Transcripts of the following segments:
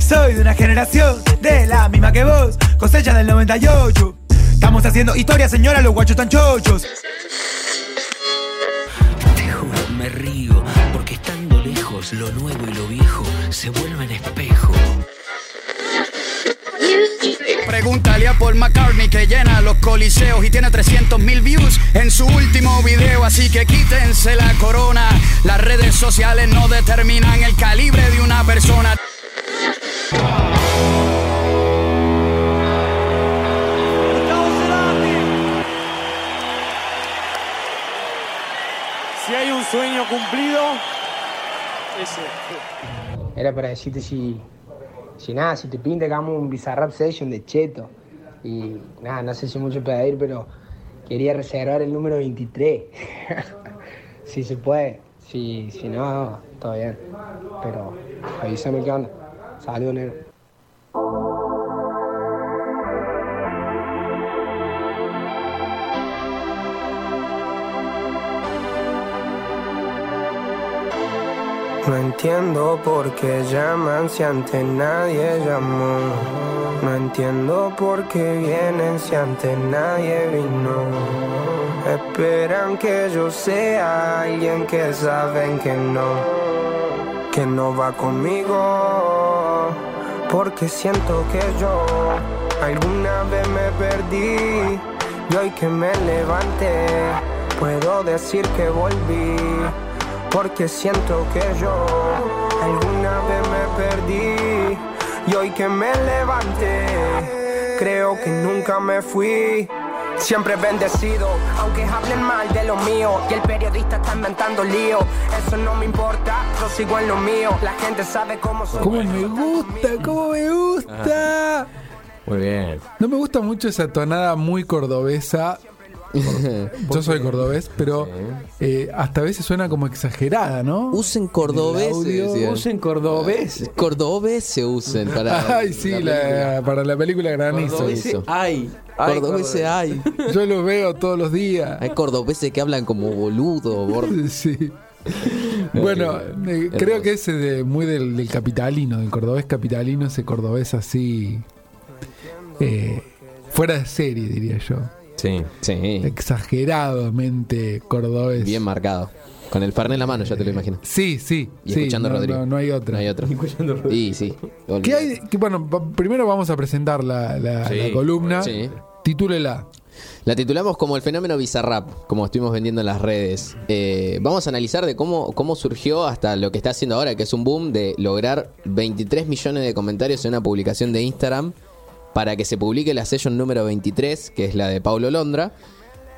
Soy de una generación de la misma que vos, cosecha del 98. Estamos haciendo historia, señora, los guachos tan chochos. Te juro, me río, porque estando lejos, lo nuevo y lo viejo se vuelven espejo. Pregúntale a Paul McCartney que llena los coliseos y tiene 300 mil views en su último video, así que quítense la corona. Las redes sociales no determinan el calibre de una persona. Si hay un sueño cumplido, ese. Era para decirte si, si nada, si te pinta hagamos un Bizarrap Session de Cheto. Y nada, no sé si mucho pedir, pero quería reservar el número 23. si se puede. Si, si no, todo bien. Pero avísame qué onda. Saludos, negro. No entiendo por qué llaman si antes nadie llamó. No entiendo por qué vienen si antes nadie vino. Esperan que yo sea alguien que saben que no, que no va conmigo. Porque siento que yo alguna vez me perdí y hoy que me levanté puedo decir que volví. Porque siento que yo alguna vez me perdí y hoy que me levanté, creo que nunca me fui. Siempre bendecido, aunque hablen mal de lo mío y el periodista está inventando lío. Eso no me importa, yo sigo en lo mío. La gente sabe cómo soy. ¿Cómo me gusta? ¿Cómo me gusta? Muy bien. No me gusta mucho esa tonada muy cordobesa. Yo soy cordobés, pero eh, hasta a veces suena como exagerada, ¿no? Usen cordobés. Usen cordobés. Cordobés se usen para. Ay, sí, la para la película Granizo. Cordobés, ay. Cordobeses hay. Yo lo veo todos los días. Hay cordobeses que hablan como boludo. Sí. Bueno, eh, creo que ese de, muy del, del capitalino, del cordobés capitalino, ese cordobés así. eh, fuera de serie, diría yo. Sí. Sí. Exageradamente cordobés. Bien marcado. Con el farné en la mano, ya te lo imagino. Sí, sí. Y sí, escuchando a no, Rodrigo. No, no hay otra. No hay otro. Y sí. ¿Qué hay? que, bueno, primero vamos a presentar la, la- Sí. la columna. Sí. Titúlela. La titulamos como el fenómeno Bizarrap, como estuvimos vendiendo en las redes. Eh, vamos a analizar de cómo, cómo surgió hasta lo que está haciendo ahora, que es un boom de lograr 23 millones de comentarios en una publicación de Instagram para que se publique la session número 23, que es la de Paulo Londra.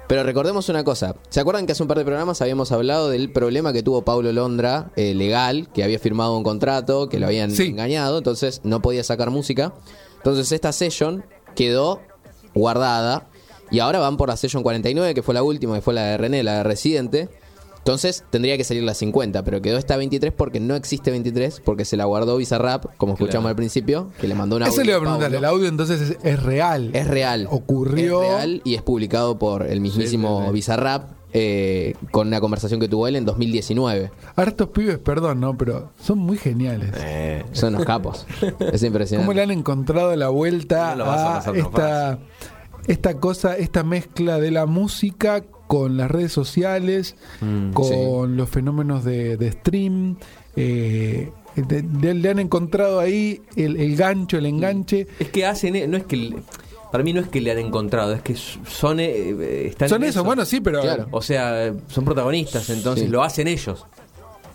Pero recordemos una cosa, ¿se acuerdan que hace un par de programas habíamos hablado del problema que tuvo Paulo Londra eh, legal, que había firmado un contrato, que lo habían Sí. engañado, entonces no podía sacar música? Entonces esta session quedó guardada y ahora van por la session 49, que fue la última, que fue la de René, la de Residente. Entonces tendría que salir la 50, pero quedó esta 23 porque no existe 23, porque se la guardó Bizarrap, como escuchamos al principio, que le mandó una Eso le iba a preguntar. El audio entonces es, es real. es real. Ocurrió. Es real y es publicado por el mismísimo Bizarrap eh, con una conversación que tuvo él en 2019. Ahora estos pibes, perdón, ¿no? Pero son muy geniales. Son los capos. Es impresionante. ¿Cómo le han encontrado la vuelta No a esta, esta cosa, esta mezcla de la música con las redes sociales, Mm, con los fenómenos de, de stream? eh, de- de- le han encontrado ahí el, el gancho, el enganche. Es que hacen, eh, no es que para mí no es que le han encontrado, es que son eh, eh, están Son en eso, bueno, sí, pero Claro. O sea, son protagonistas, entonces Sí. lo hacen ellos.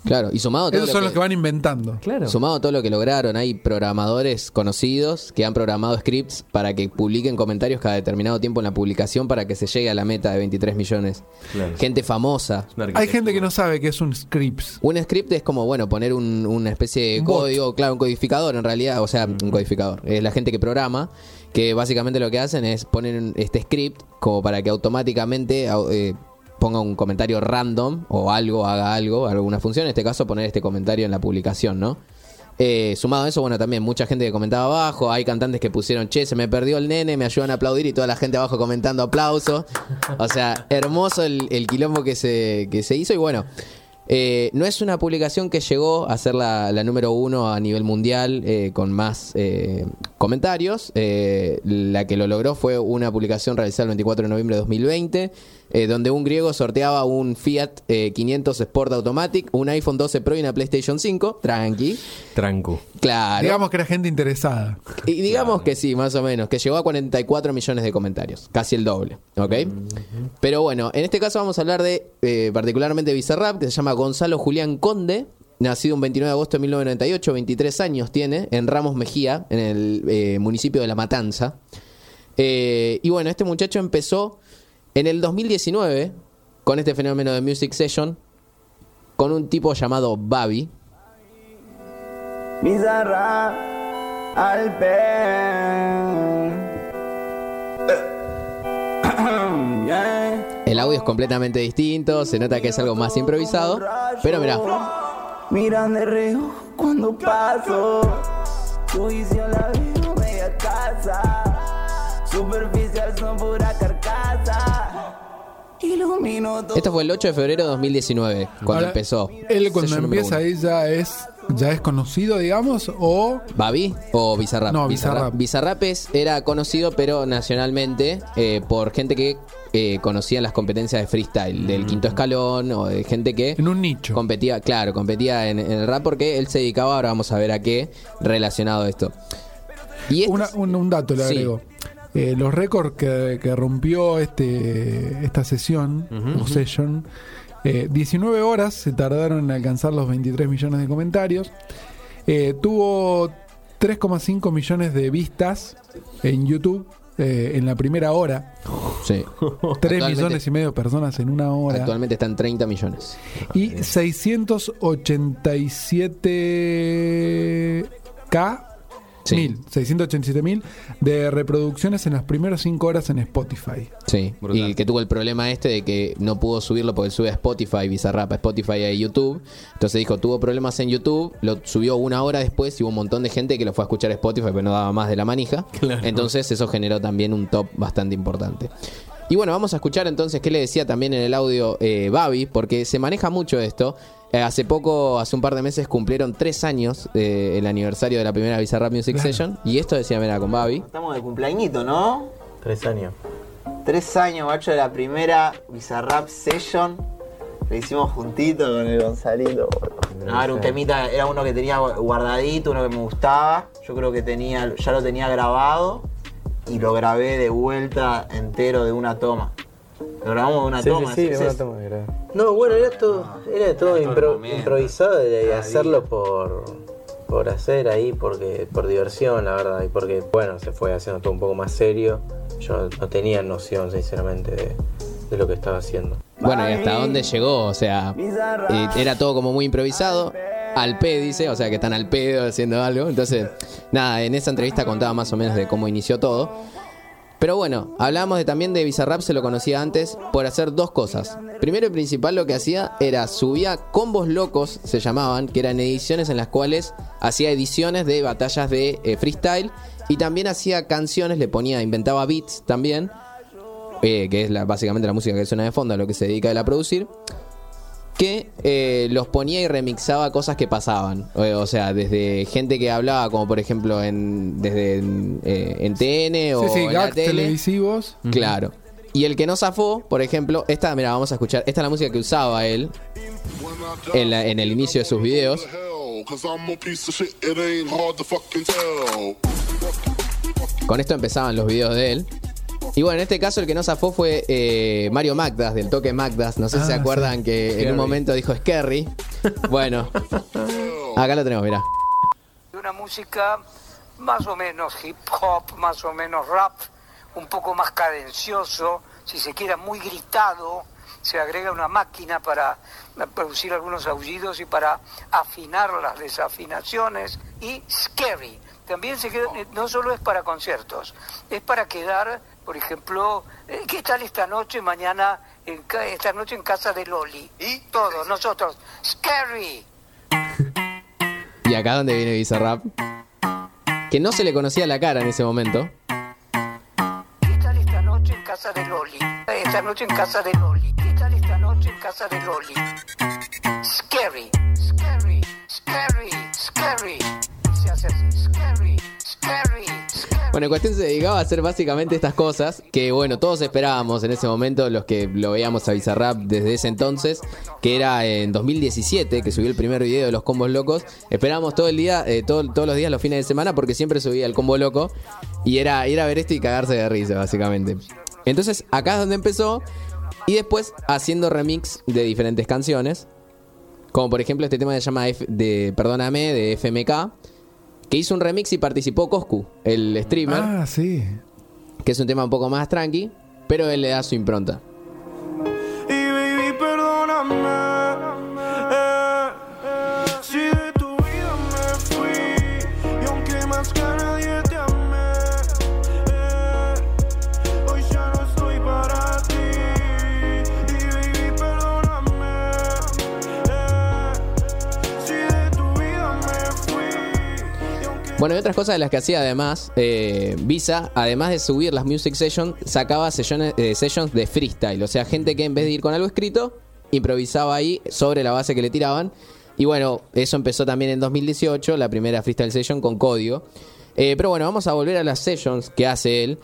Claro, y sumado a todo esos lo son que- los que van inventando. Claro. Sumado a todo lo que lograron, hay programadores conocidos que han programado scripts para que publiquen comentarios cada determinado tiempo en la publicación para que se llegue a la meta de 23 millones. Claro. Gente famosa. Hay gente que no sabe que es un scripts. Un script es como, bueno, poner un- una especie de bot. código, claro, un codificador en realidad, o sea, un codificador. Es la gente que programa, que básicamente lo que hacen es poner este script como para que automáticamente au- eh, ponga un comentario random o algo, haga algo, alguna función, en este caso poner este comentario en la publicación, ¿no? Eh, sumado a eso, bueno, también mucha gente que comentaba abajo, hay cantantes que pusieron, che, se me perdió el nene, me ayudan a aplaudir y toda la gente abajo comentando aplausos. O sea, hermoso el, el quilombo que se, que se hizo y bueno, Eh, no es una publicación que llegó a ser la, número uno a nivel mundial eh, con más eh, comentarios. Eh, la que lo logró fue una publicación realizada el 24 de noviembre de 2020, eh, donde un griego sorteaba un Fiat eh, 500 Sport Automatic, un iPhone 12 Pro y una PlayStation 5. Tranqui. Tranco. Claro. Digamos que era gente interesada. Y digamos que sí, más o menos, que llegó a 44 millones de comentarios, casi el doble, ¿ok? Pero bueno, en este caso vamos a hablar de eh, particularmente Bizarrap, que se llama Gonzalo Julián Conde, nacido un 29 de agosto de 1998, 23 años tiene, en Ramos Mejía, en el eh, municipio de La Matanza. Eh, y bueno, este muchacho empezó en el 2019 con este fenómeno de Music Session, con un tipo llamado Babi. Bizarra al. El audio es completamente distinto, se nota que es algo más improvisado, pero mira, Miran de reojo cuando paso. Tu visión la veo media casa. Superficial son pura carcasa. Ilumino todo. esto fue el 8 de febrero de 2019, cuando Ahora, empezó. Él cuando Sello empieza ahí ya es, ya es conocido, digamos, o ¿Babi o Bizarrap? No, Bizarrap. Bizarrap es- era conocido, pero nacionalmente, eh, por gente que eh, conocía las competencias de freestyle, del quinto escalón, o de gente que en un nicho. competía, claro, competía en, en el rap porque él se dedicaba, ahora vamos a ver a qué, relacionado a esto. Y este Una- un, un dato le Sí. agrego. Eh, los récords que, que rompió este esta sesión o session, eh, 19 horas se tardaron en alcanzar los 23 millones de comentarios. Eh, tuvo 3,5 millones de vistas en YouTube eh, en la primera hora. sí. 3 Actualmente- millones y medio de personas en una hora. Actualmente están 30 millones. Y 687k Sí. mil, 687 mil de reproducciones en las primeras 5 horas en Spotify. Sí, y que tuvo el problema este de que no pudo subirlo porque él sube a Spotify, Bizarrap a Spotify y a YouTube. Entonces dijo, tuvo problemas en YouTube, lo subió una hora después y hubo un montón de gente que lo fue a escuchar a Spotify, pero no daba más de la manija. Entonces eso generó también un top bastante importante. Y bueno, vamos a escuchar entonces qué le decía también en el audio eh, Babi, porque se maneja mucho esto. Eh, hace poco, hace un par de meses, cumplieron tres años eh, el aniversario de la primera Bizarrap Music Claro. Session. Y esto decía, mira, con Babi. Estamos de cumpleañito, ¿no? Tres años. Tres años, macho, de la primera Bizarrap Session. Lo hicimos juntito con el Gonzalito. No, era un temita, era uno que tenía guardadito, uno que me gustaba. Yo creo que tenía, ya lo tenía grabado y lo grabé de vuelta entero de una toma. Lo grabamos de una sí, toma. sí, sí, una toma. No, bueno, era todo, era todo era todo impro- improvisado y hacerlo por, por hacer ahí, porque por diversión, la verdad, y porque, bueno, se fue haciendo todo un poco más serio. Yo no tenía noción, sinceramente, de, de lo que estaba haciendo. Bueno, y hasta dónde llegó, o sea, eh, era todo como muy improvisado. Al P dice, o sea que están al pedo haciendo algo. Entonces, nada, en esa entrevista contaba más o menos de cómo inició todo. Pero bueno, hablábamos de, también de Bizarrap, se lo conocía antes, por hacer dos cosas. Primero y principal lo que hacía era subía combos locos, se llamaban, que eran ediciones en las cuales hacía ediciones de batallas de eh, freestyle y también hacía canciones, le ponía, inventaba beats también, eh, que es la- básicamente la música que suena de fondo, a lo que se dedica él a producir, que eh, los ponía y remixaba cosas que pasaban. O, o sea, desde gente que hablaba, como por ejemplo en, desde eh, en TN o Sí, sí, en la tele. televisivos. Claro. Y el que no zafó, por ejemplo, esta, mira, vamos a escuchar, esta es la música que usaba él en, la- en el inicio de sus videos. Con esto empezaban los videos de él. Y bueno, en este caso el que no zafó fue eh, Mario Magdas, del toque Magdas. No sé si se Ah, acuerdan sí. que en un momento dijo Scary. Bueno, acá lo tenemos, mirá. una música más o menos hip hop, más o menos rap, un poco más cadencioso, si se quiera muy gritado, se agrega una máquina para producir algunos aullidos y para afinar las desafinaciones y scary. También se queda, no solo es para conciertos, es para quedar, por ejemplo, eh, ¿qué tal esta noche, mañana, en ca- esta noche en casa de Loli? Y todos, nosotros, scary. Y acá donde viene Bizarrap. Que no se le conocía la cara en ese momento. ¿Qué tal esta noche en casa de Loli? Esta noche en casa de Loli. ¿Qué tal esta noche en casa de Loli? scary, scary, scary, scary. Se hace así, scary, scary, scary. Bueno, Cuestión se dedicaba a hacer básicamente estas cosas que, bueno, todos esperábamos en ese momento, los que lo veíamos a Bizarrap desde ese entonces, que era en 2017, que subió el primer video de los combos locos. Esperábamos todo el día, eh, todo- todos los días, los fines de semana, porque siempre subía el combo loco. Y era ir ver esto y cagarse de risa, básicamente. Entonces, acá es donde empezó. Y después haciendo remix de diferentes canciones. Como por ejemplo este tema se llama de Perdóname, de FMK. Que hizo un remix y participó Coscu, el streamer. Ah, sí. Que es un tema un poco más tranqui. Pero él le da su impronta. Bueno, y otras cosas de las que hacía además, eh, Visa, además de subir las music sessions, sacaba sessiones, eh, sessions de freestyle. O sea, gente que en vez de ir con algo escrito, improvisaba ahí sobre la base que le tiraban. Y bueno, eso empezó también en 2018, la primera freestyle session con código. Eh, pero bueno, vamos a volver a las sessions que hace él.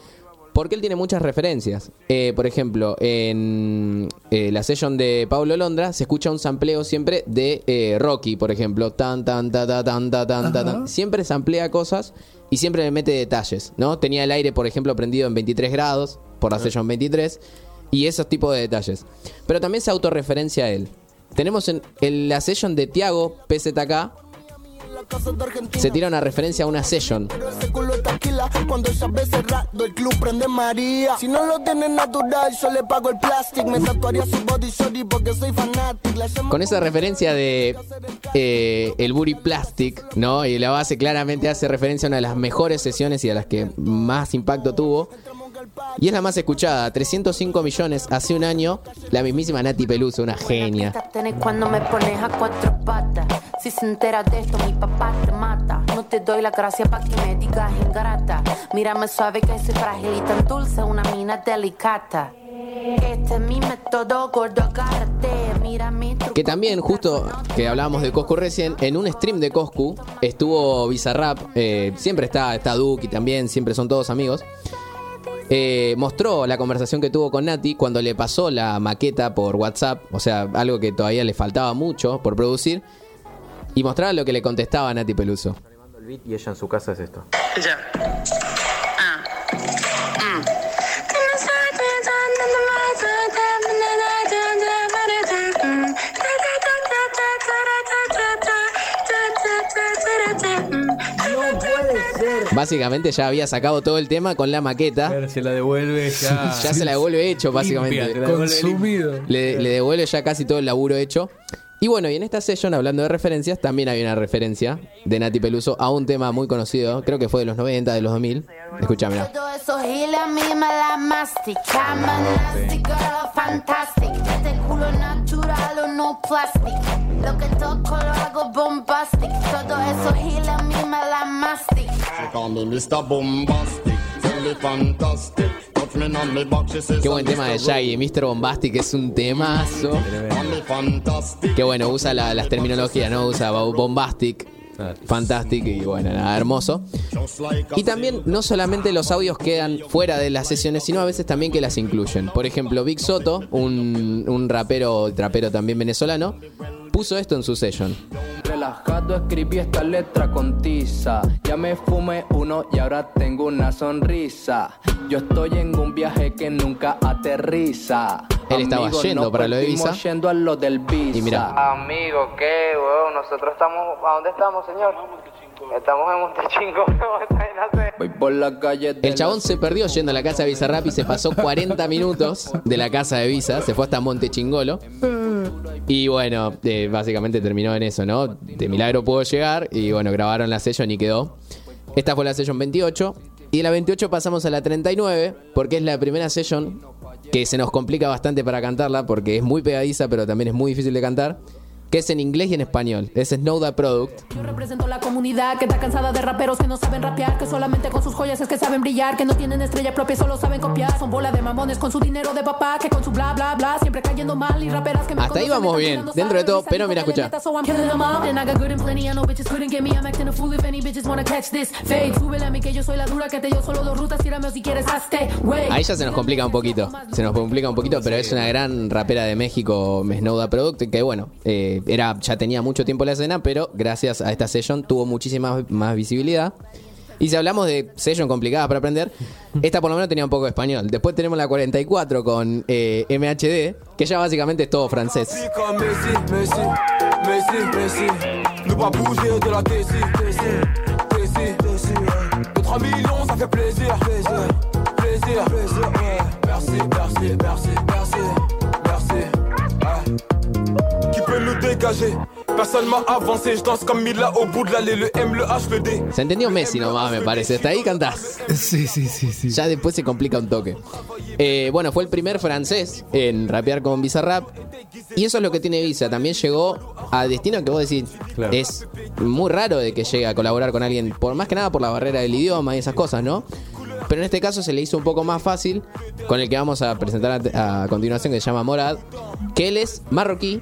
Porque él tiene muchas referencias. Eh, por ejemplo, en eh, la session de Pablo Londra se escucha un sampleo siempre de eh, Rocky, por ejemplo. Tan, tan, ta, ta, tan, ta, tan, ta, tan. Siempre samplea cosas y siempre le mete detalles, ¿no? Tenía el aire, por ejemplo, prendido en 23 grados por la session 23 y esos tipos de detalles. Pero también se autorreferencia a él. Tenemos en, en la session de Tiago PZK. Se tira una referencia a una session Quila cuando ve cerrado el club prende María. Si no lo tienes natural, yo le pago el plástico. Me tatuaría su body shorty porque soy fanático. Con esa referencia de eh, el Booty Plastic, ¿no? Y la base claramente hace referencia a una de las mejores sesiones y a las que más impacto tuvo. Y es la más escuchada, 305 millones hace un año, la mismísima Nati Peluso, una genia. Cuando me pones a cuatro patas. Si se entera de esto, mi papá te mata. Te doy la gracia pa' que me digas ingrata. Mírame suave que soy frágil y tan dulce, una mina delicata. Este es mi método, gordo, agárrate. Truco. Que también, justo que hablábamos de Coscu recién, en un stream de Coscu estuvo Bizarrap, eh, siempre está, está Duki también, siempre son todos amigos. Eh, mostró la conversación que tuvo con Nati cuando le pasó la maqueta por WhatsApp, o sea, algo que todavía le faltaba mucho por producir, y mostraba lo que le contestaba Nati Peluso. Y ella en su casa es esto. Ya. Ah. Mm. Básicamente ya había sacado todo el tema con la maqueta. Se la devuelve ya. Ya se la devuelve hecho, básicamente. Limpia, la devuelve Consumido. Le, le devuelve ya casi todo el laburo hecho. Y bueno, y en esta session, hablando de referencias, también había una referencia de Nati Peluso a un tema muy conocido, creo que fue de los 90, de los 2000. Escucha, mira. Todo eso giles a mí me la mastica. I'm a nasty girl, fantastic. Este culo natural o no plastic. Lo que toco lo hago bombastic. Todo eso giles a mí me la mastica. Qué buen tema de Shaggy, Mr. Bombastic es un temazo. Que bueno, usa la- las terminologías, ¿no? Usa bo- Bombastic, Fantastic y bueno, nada, hermoso. Y también no solamente los audios quedan fuera de las sesiones, sino a veces también que las incluyen. Por ejemplo, Big Soto, un, un rapero, trapero también venezolano, puso esto en su session. Relajado escribí esta letra con tiza. Ya me fumé uno y ahora tengo una sonrisa. Yo estoy en un viaje que nunca aterriza. Él estaba Amigo, yendo para lo de perdimos Visa. yendo a lo del Visa. Y mira. Amigo, ¿qué, weón? Nosotros estamos... ¿A dónde estamos, señor? Estamos en Montechingo. Voy por la calle de El chabón se perdió yendo a la casa de Bizarrap y se pasó 40 minutos de la casa de Visa, se fue hasta Monte Chingolo. Y bueno, eh, básicamente terminó en eso, ¿no? De milagro pudo llegar y bueno, grabaron la session y quedó. Esta fue la session 28. Y de la 28 pasamos a la 39, porque es la primera session que se nos complica bastante para cantarla, porque es muy pegadiza, pero también es muy difícil de cantar. Que es en inglés y en español. Es Snow the Product. Yo represento la comunidad que está cansada de raperos que no saben rapear, que solamente con sus joyas es que saben brillar, que no tienen estrella propia, solo saben copiar. Son bola de mamones con su dinero de papá, que con su bla bla bla siempre cayendo mal y raperas que me Hasta ahí vamos bien, dentro de todo, pero mira, escucha. Ahí ya se nos complica un poquito. Se nos complica un poquito, pero es una gran rapera de México, Snowda Product, que bueno, eh, era, ya tenía mucho tiempo en la escena, pero gracias a esta session tuvo muchísima más visibilidad. Y si hablamos de session complicadas para aprender, esta por lo menos tenía un poco de español. Después tenemos la 44 con eh, MHD, que ya básicamente es todo francés. Qui peut nous dégager? Personne m'a avancé, je danse comme Mila au bout de l'allée, le M, le H, le D. Se entendió Messi nomás, me parece. Hasta ahí cantás. Sí, sí, sí, sí. Ya después se complica un toque. Eh, bueno, fue el primer francés en rapear con Bizarrap. Y eso es lo que tiene Visa. También llegó a destino que vos decís. Claro. Es muy raro de que llegue a colaborar con alguien, por más que nada por la barrera del idioma y esas cosas, ¿no? Pero en este caso se le hizo un poco más fácil con el que vamos a presentar a, a continuación, que se llama Morad, que él es marroquí,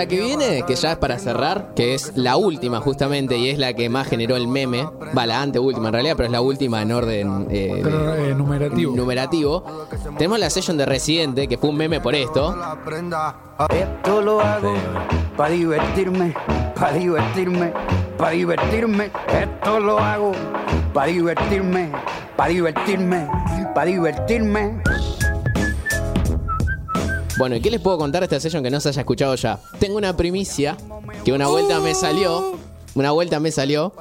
la que viene, que ya es para cerrar, que es la última justamente y es la que más generó el meme, va la anteúltima en realidad, pero es la última en orden eh, Pero, eh, numerativo. numerativo. Tenemos la session de Residente, que fue un meme por esto. Esto lo hago para divertirme, para divertirme, para divertirme. Esto lo hago para divertirme, para divertirme, para divertirme. Bueno, ¿y qué les puedo contar de esta session que no se haya escuchado ya? Tengo una primicia que una vuelta me salió, una vuelta me salió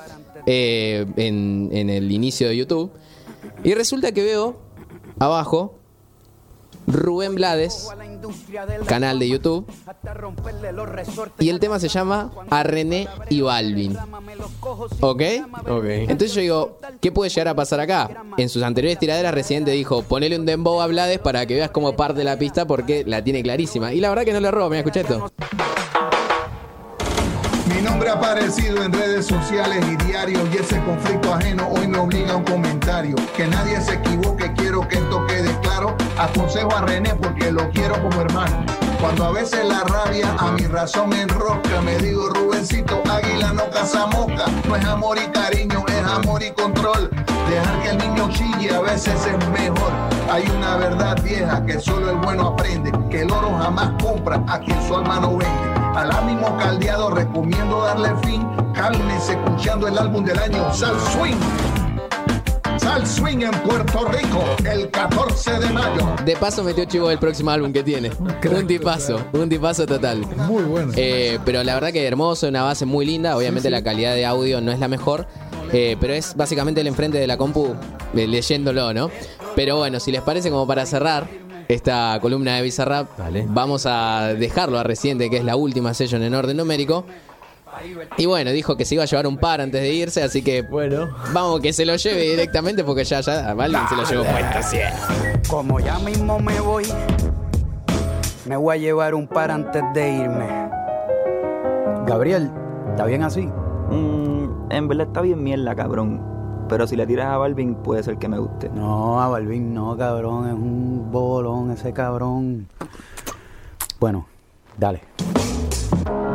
eh, en el inicio de YouTube. Y resulta que veo abajo Rubén Blades, canal de YouTube. Y el tema se llama A René y Balvin. ¿Ok? Ok. Entonces yo digo, ¿qué puede llegar a pasar acá? En sus anteriores tiraderas, Residente dijo, ponele un dembow a Blades para que veas cómo parte la pista porque la tiene clarísima. Y la verdad que no le robo, mira, escucha esto. Mi nombre ha aparecido en redes sociales y diarios y ese conflicto ajeno hoy me obliga a un comentario. Que nadie se equivoque, quiero que esto quede claro. Aconsejo a René porque lo quiero como hermano. Cuando a veces la rabia a mi razón enrosca, me digo Rubencito, águila no caza mosca. No es amor y cariño, es amor y control. Dejar que el niño chille a veces es mejor. Hay una verdad vieja que solo el bueno aprende, que el oro jamás compra a quien su alma no vende. Al ánimo caldeado recomiendo darle fin. Cálmense escuchando el álbum del año Sal Swing. Sal Swing en Puerto Rico el 14 de mayo. De paso metió chivo del próximo álbum que tiene. Un tipazo, un tipazo total. Muy bueno. Eh, pero la verdad que hermoso, una base muy linda. Obviamente Sí, sí. la calidad de audio no es la mejor. eh, pero es básicamente el enfrente de la compu eh, leyéndolo, ¿no? Pero bueno, si les parece como para cerrar esta columna de Bizarrap, vamos a dejarlo a Reciente, que es la última session en orden numérico. Y bueno, dijo que se iba a llevar un par antes de irse, así que bueno, vamos que se lo lleve directamente porque ya, ya, a Balvin se lo llevó puesto. sí. Como ya mismo me voy, me voy a llevar un par antes de irme. Gabriel, ¿está bien así? Mm, en verdad está bien mierda, cabrón. Pero si le tiras a Balvin, puede ser que me guste. No, a Balvin no, cabrón, es un bolón ese cabrón. Bueno, dale.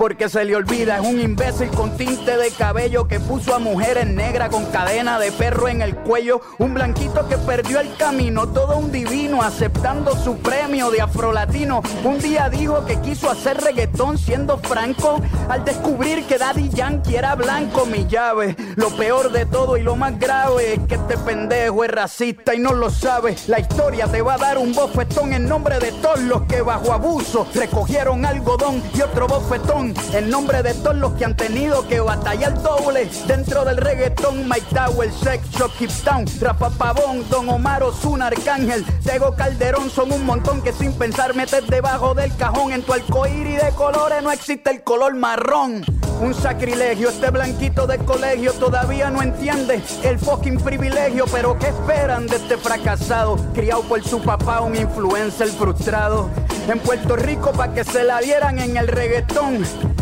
Porque se le olvida, es un imbécil con tinte de cabello que puso a mujeres negras con cadena de perro en el cuello. Un blanquito que perdió el camino, todo un divino aceptando su premio de afrolatino. Un día dijo que quiso hacer reggaetón siendo franco al descubrir que Daddy Yankee era blanco. Mi llave, lo peor de todo y lo más grave es que este pendejo es racista y no lo sabe. La historia te va a dar un bofetón en nombre de todos los que bajo abuso recogieron algodón y otro bofetón en nombre de todos los que han tenido que batallar doble dentro del reggaetón. Mike Tower, Sex Shop, Keep Town, Rafa Pavón, Don Omar Ozuna, Arcángel, Tego Calderón son un montón que sin pensar metes debajo del cajón. En tu arcoíris de colores no existe el color marrón. Un sacrilegio, este blanquito de colegio todavía no entiende el fucking privilegio, pero ¿qué esperan de este fracasado? Criado por su papá, un influencer frustrado. En Puerto Rico pa' que se la dieran en el reggaetón.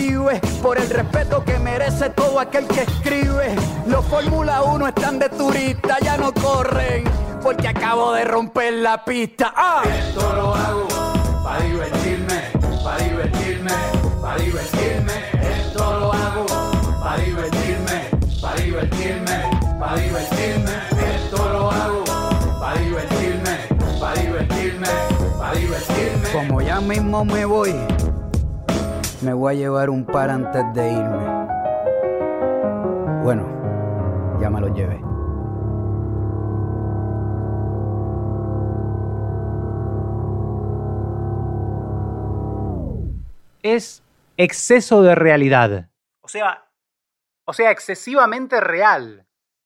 pibes, por el respeto que merece todo aquel que escribe. Los Fórmula 1 están de turista, ya no corren, porque acabo de romper la pista. ¡Ah! Esto lo hago para divertirme, para divertirme, para divertirme. Esto lo hago para divertirme, para divertirme, para divertirme. Esto lo hago para divertirme, para divertirme, para divertirme. Como ya mismo me voy, me voy a llevar un par antes de irme. Bueno, ya me lo llevé. es exceso de realidad. O sea, o sea, excesivamente real.